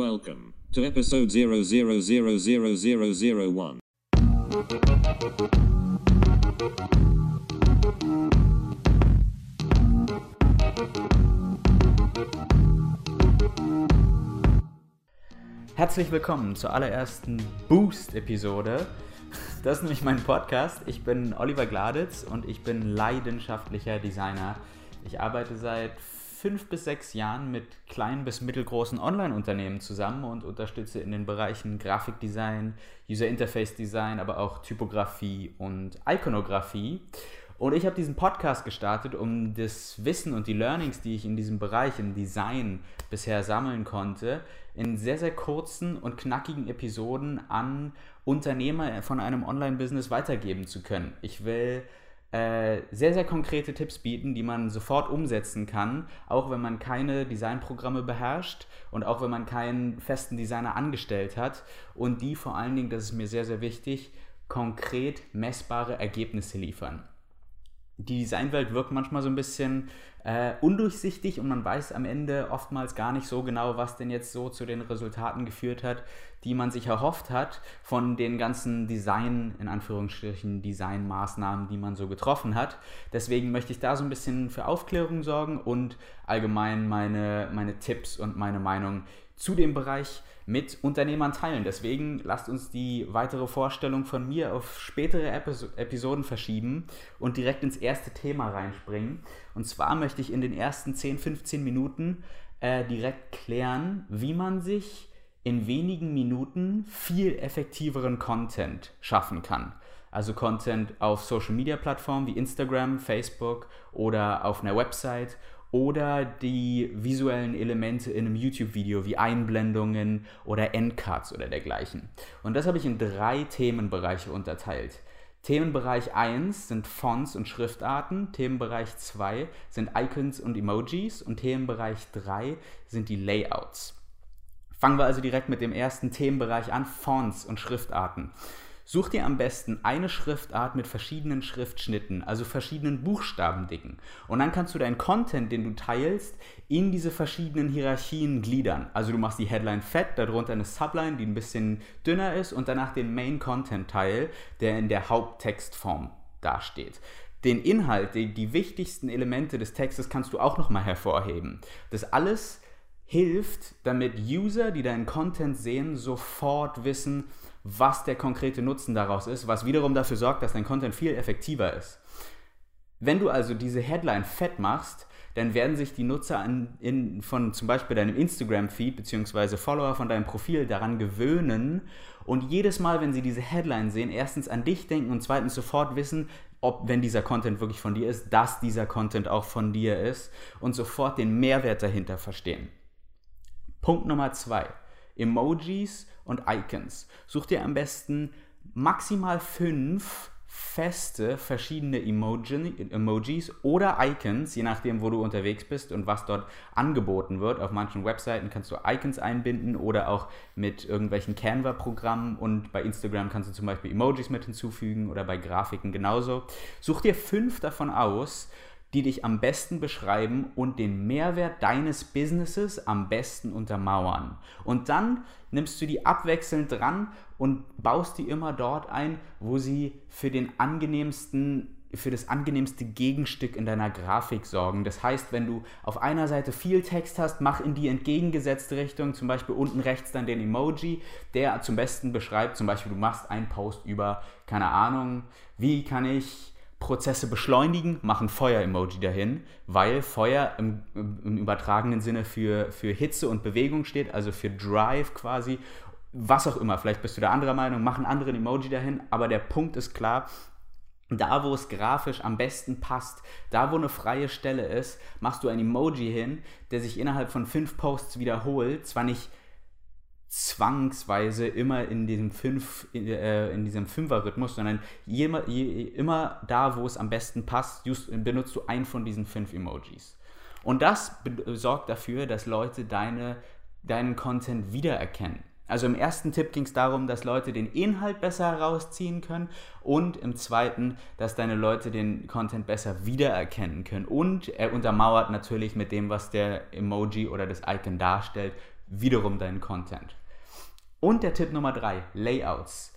Welcome to episode 00000001. Herzlich willkommen zur allerersten Boost-Episode. Das ist nämlich mein Podcast. Ich bin Oliver Gladitz und ich bin leidenschaftlicher Designer. Ich arbeite seit fünf bis sechs Jahren mit kleinen bis mittelgroßen Online-Unternehmen zusammen und unterstütze in den Bereichen Grafikdesign, User Interface Design, aber auch Typografie und Ikonografie. Und ich habe diesen Podcast gestartet, um das Wissen und die Learnings, die ich in diesem Bereich, im Design bisher sammeln konnte, in sehr, sehr kurzen und knackigen Episoden an Unternehmer von einem Online-Business weitergeben zu können. Ich will äh, sehr, sehr konkrete Tipps bieten, die man sofort umsetzen kann, auch wenn man keine Designprogramme beherrscht und auch wenn man keinen festen Designer angestellt hat. Und die vor allen Dingen, das ist mir sehr, sehr wichtig, konkret messbare Ergebnisse liefern. Die Designwelt wirkt manchmal so ein bisschen äh, undurchsichtig und man weiß am Ende oftmals gar nicht so genau, was denn jetzt so zu den Resultaten geführt hat, die man sich erhofft hat von den ganzen Design, in Anführungsstrichen, Designmaßnahmen, die man so getroffen hat. Deswegen möchte ich da so ein bisschen für Aufklärung sorgen und allgemein meine, meine Tipps und meine Meinung zu dem Bereich mit Unternehmern teilen. Deswegen lasst uns die weitere Vorstellung von mir auf spätere Episoden verschieben und direkt ins erste Thema reinspringen. Und zwar möchte ich in den ersten 10, 15 Minuten äh, direkt klären, wie man sich in wenigen Minuten viel effektiveren Content schaffen kann. Also Content auf Social Media Plattformen wie Instagram, Facebook oder auf einer Website oder die visuellen Elemente in einem YouTube-Video wie Einblendungen oder Endcards oder dergleichen. Und das habe ich in drei Themenbereiche unterteilt. Themenbereich 1 sind Fonts und Schriftarten, Themenbereich 2 sind Icons und Emojis und Themenbereich 3 sind die Layouts. Fangen wir also direkt mit dem ersten Themenbereich an, Fonts und Schriftarten. Such dir am besten eine Schriftart mit verschiedenen Schriftschnitten, also verschiedenen Buchstabendicken. Und dann kannst du deinen Content, den du teilst, in diese verschiedenen Hierarchien gliedern. Also du machst die Headline fett, darunter eine Subline, die ein bisschen dünner ist und danach den Main Content Teil, der in der Haupttextform dasteht. Den Inhalt, die, die wichtigsten Elemente des Textes kannst du auch nochmal hervorheben. Das alles hilft, damit User, die deinen Content sehen, sofort wissen, was der konkrete Nutzen daraus ist, was wiederum dafür sorgt, dass dein Content viel effektiver ist. Wenn du also diese Headline fett machst, dann werden sich die Nutzer an, in, von zum Beispiel deinem Instagram-Feed bzw. Follower von deinem Profil daran gewöhnen und jedes Mal, wenn sie diese Headline sehen, erstens an dich denken und zweitens sofort wissen, ob, wenn dieser Content wirklich von dir ist, dass dieser Content auch von dir ist und sofort den Mehrwert dahinter verstehen. Punkt Nummer zwei. Emojis und Icons. Such dir am besten maximal fünf feste verschiedene Emoji, Emojis oder Icons, je nachdem, wo du unterwegs bist und was dort angeboten wird. Auf manchen Webseiten kannst du Icons einbinden oder auch mit irgendwelchen Canva-Programmen und bei Instagram kannst du zum Beispiel Emojis mit hinzufügen oder bei Grafiken genauso. Such dir fünf davon aus die dich am besten beschreiben und den Mehrwert deines Businesses am besten untermauern. Und dann nimmst du die abwechselnd dran und baust die immer dort ein, wo sie für den angenehmsten für das angenehmste Gegenstück in deiner Grafik sorgen. Das heißt, wenn du auf einer Seite viel Text hast, mach in die entgegengesetzte Richtung, zum Beispiel unten rechts dann den Emoji, der zum besten beschreibt, zum Beispiel du machst einen Post über, keine Ahnung, wie kann ich Prozesse beschleunigen, machen Feuer-Emoji dahin, weil Feuer im, im, übertragenen Sinne für, für Hitze und Bewegung steht, also für Drive quasi. Was auch immer, vielleicht bist du der anderer Meinung, machen anderen Emoji dahin, aber der Punkt ist klar, da, wo es grafisch am besten passt, da, wo eine freie Stelle ist, machst du ein Emoji hin, der sich innerhalb von fünf Posts wiederholt. Zwar nicht zwangsweise immer in diesem fünf in, äh, in diesem Fünfer-Rhythmus, sondern je, je, immer da, wo es am besten passt, just, benutzt du einen von diesen fünf Emojis. Und das sorgt dafür, dass Leute deine, deinen Content wiedererkennen. Also im ersten Tipp ging es darum, dass Leute den Inhalt besser herausziehen können und im zweiten, dass deine Leute den Content besser wiedererkennen können. Und er untermauert natürlich mit dem, was der Emoji oder das Icon darstellt, wiederum deinen Content. Und der Tipp Nummer drei, Layouts.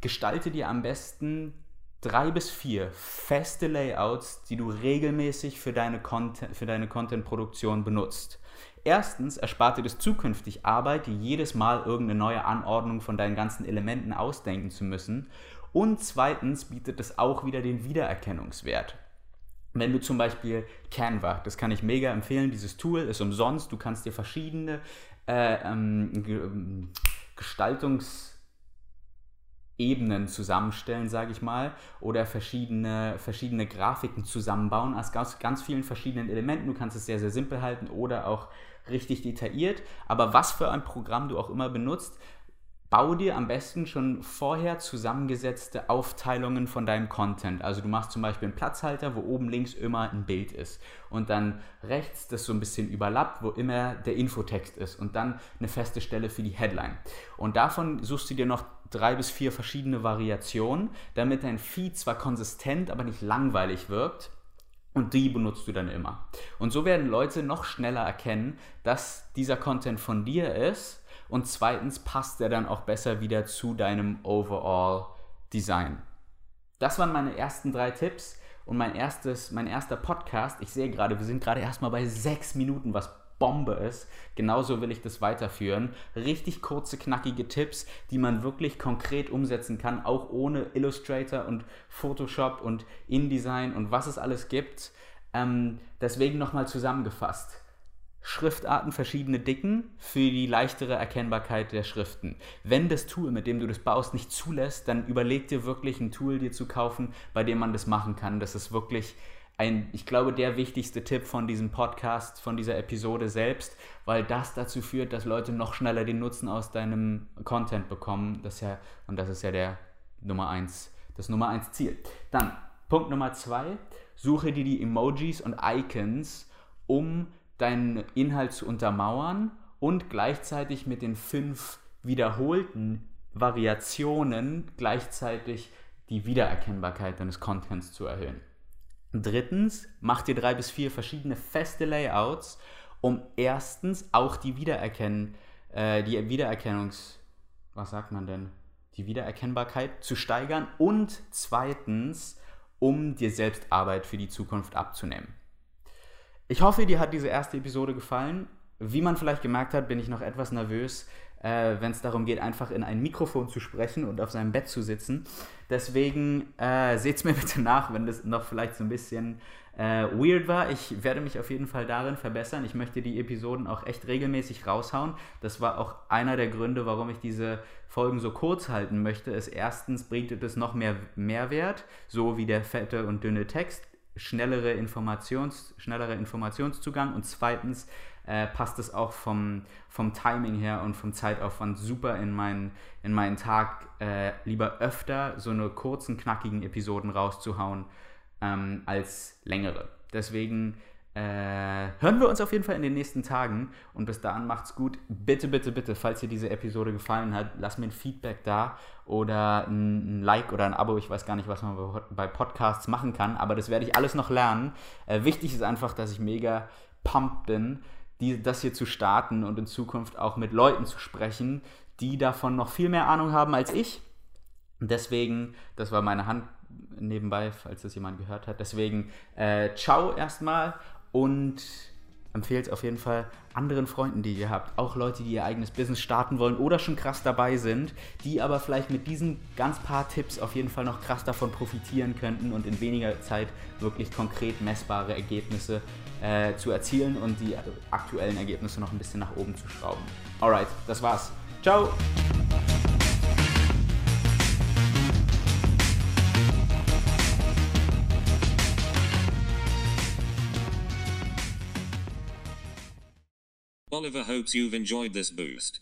Gestalte dir am besten drei bis vier feste Layouts, die du regelmäßig für deine, Content, für deine Content-Produktion benutzt. Erstens erspart dir das zukünftig Arbeit, jedes Mal irgendeine neue Anordnung von deinen ganzen Elementen ausdenken zu müssen. Und zweitens bietet es auch wieder den Wiedererkennungswert. Wenn du zum Beispiel Canva, das kann ich mega empfehlen, dieses Tool ist umsonst, du kannst dir verschiedene äh, ähm, Gestaltungs- Ebenen zusammenstellen, sage ich mal, oder verschiedene, verschiedene Grafiken zusammenbauen aus ganz, ganz vielen verschiedenen Elementen. Du kannst es sehr, sehr simpel halten oder auch richtig detailliert. Aber was für ein Programm du auch immer benutzt, bau dir am besten schon vorher zusammengesetzte Aufteilungen von deinem Content. Also du machst zum Beispiel einen Platzhalter, wo oben links immer ein Bild ist und dann rechts das so ein bisschen überlappt, wo immer der Infotext ist und dann eine feste Stelle für die Headline. Und davon suchst du dir noch drei bis vier verschiedene Variationen, damit dein Feed zwar konsistent, aber nicht langweilig wirkt. Und die benutzt du dann immer. Und so werden Leute noch schneller erkennen, dass dieser Content von dir ist und zweitens passt er dann auch besser wieder zu deinem Overall Design. Das waren meine ersten drei Tipps und mein, erstes, mein erster Podcast. Ich sehe gerade, wir sind gerade erstmal bei sechs Minuten, was Bombe ist. Genauso will ich das weiterführen. Richtig kurze, knackige Tipps, die man wirklich konkret umsetzen kann, auch ohne Illustrator und Photoshop und InDesign und was es alles gibt. Ähm, deswegen nochmal zusammengefasst. Schriftarten verschiedene Dicken für die leichtere Erkennbarkeit der Schriften. Wenn das Tool, mit dem du das baust, nicht zulässt, dann überleg dir wirklich ein Tool dir zu kaufen, bei dem man das machen kann. Das ist wirklich ein, ich glaube, der wichtigste Tipp von diesem Podcast, von dieser Episode selbst, weil das dazu führt, dass Leute noch schneller den Nutzen aus deinem Content bekommen. Das ja, und das ist ja der Nummer eins, das Nummer eins Ziel. Dann Punkt Nummer zwei, suche dir die Emojis und Icons, um deinen Inhalt zu untermauern und gleichzeitig mit den fünf wiederholten Variationen gleichzeitig die Wiedererkennbarkeit deines Contents zu erhöhen. Drittens, mach dir drei bis vier verschiedene feste Layouts, um erstens auch die Wiedererkennen, äh, die Wiedererkennungs, was sagt man denn, die Wiedererkennbarkeit zu steigern und zweitens, um dir selbst Arbeit für die Zukunft abzunehmen. Ich hoffe, dir hat diese erste Episode gefallen. Wie man vielleicht gemerkt hat, bin ich noch etwas nervös, äh, wenn es darum geht, einfach in ein Mikrofon zu sprechen und auf seinem Bett zu sitzen. Deswegen äh, seht es mir bitte nach, wenn das noch vielleicht so ein bisschen äh, weird war. Ich werde mich auf jeden Fall darin verbessern. Ich möchte die Episoden auch echt regelmäßig raushauen. Das war auch einer der Gründe, warum ich diese Folgen so kurz halten möchte. Ist erstens bringt es noch mehr Mehrwert, so wie der fette und dünne Text schnellere Informations, schnellerer Informationszugang und zweitens äh, passt es auch vom, vom Timing her und vom Zeitaufwand super in meinen, in meinen Tag, äh, lieber öfter so eine kurzen, knackigen Episoden rauszuhauen ähm, als längere. Deswegen äh, hören wir uns auf jeden Fall in den nächsten Tagen und bis dahin macht's gut. Bitte, bitte, bitte, falls dir diese Episode gefallen hat, lass mir ein Feedback da oder ein Like oder ein Abo. Ich weiß gar nicht, was man bei Podcasts machen kann, aber das werde ich alles noch lernen. Äh, wichtig ist einfach, dass ich mega pumped bin, die, das hier zu starten und in Zukunft auch mit Leuten zu sprechen, die davon noch viel mehr Ahnung haben als ich. Deswegen, das war meine Hand nebenbei, falls das jemand gehört hat. Deswegen, äh, ciao erstmal und empfehlt es auf jeden Fall anderen Freunden, die ihr habt, auch Leute, die ihr eigenes Business starten wollen oder schon krass dabei sind, die aber vielleicht mit diesen ganz paar Tipps auf jeden Fall noch krass davon profitieren könnten und in weniger Zeit wirklich konkret messbare Ergebnisse äh, zu erzielen und die aktuellen Ergebnisse noch ein bisschen nach oben zu schrauben. Alright, das war's. Ciao! Oliver hopes you've enjoyed this boost.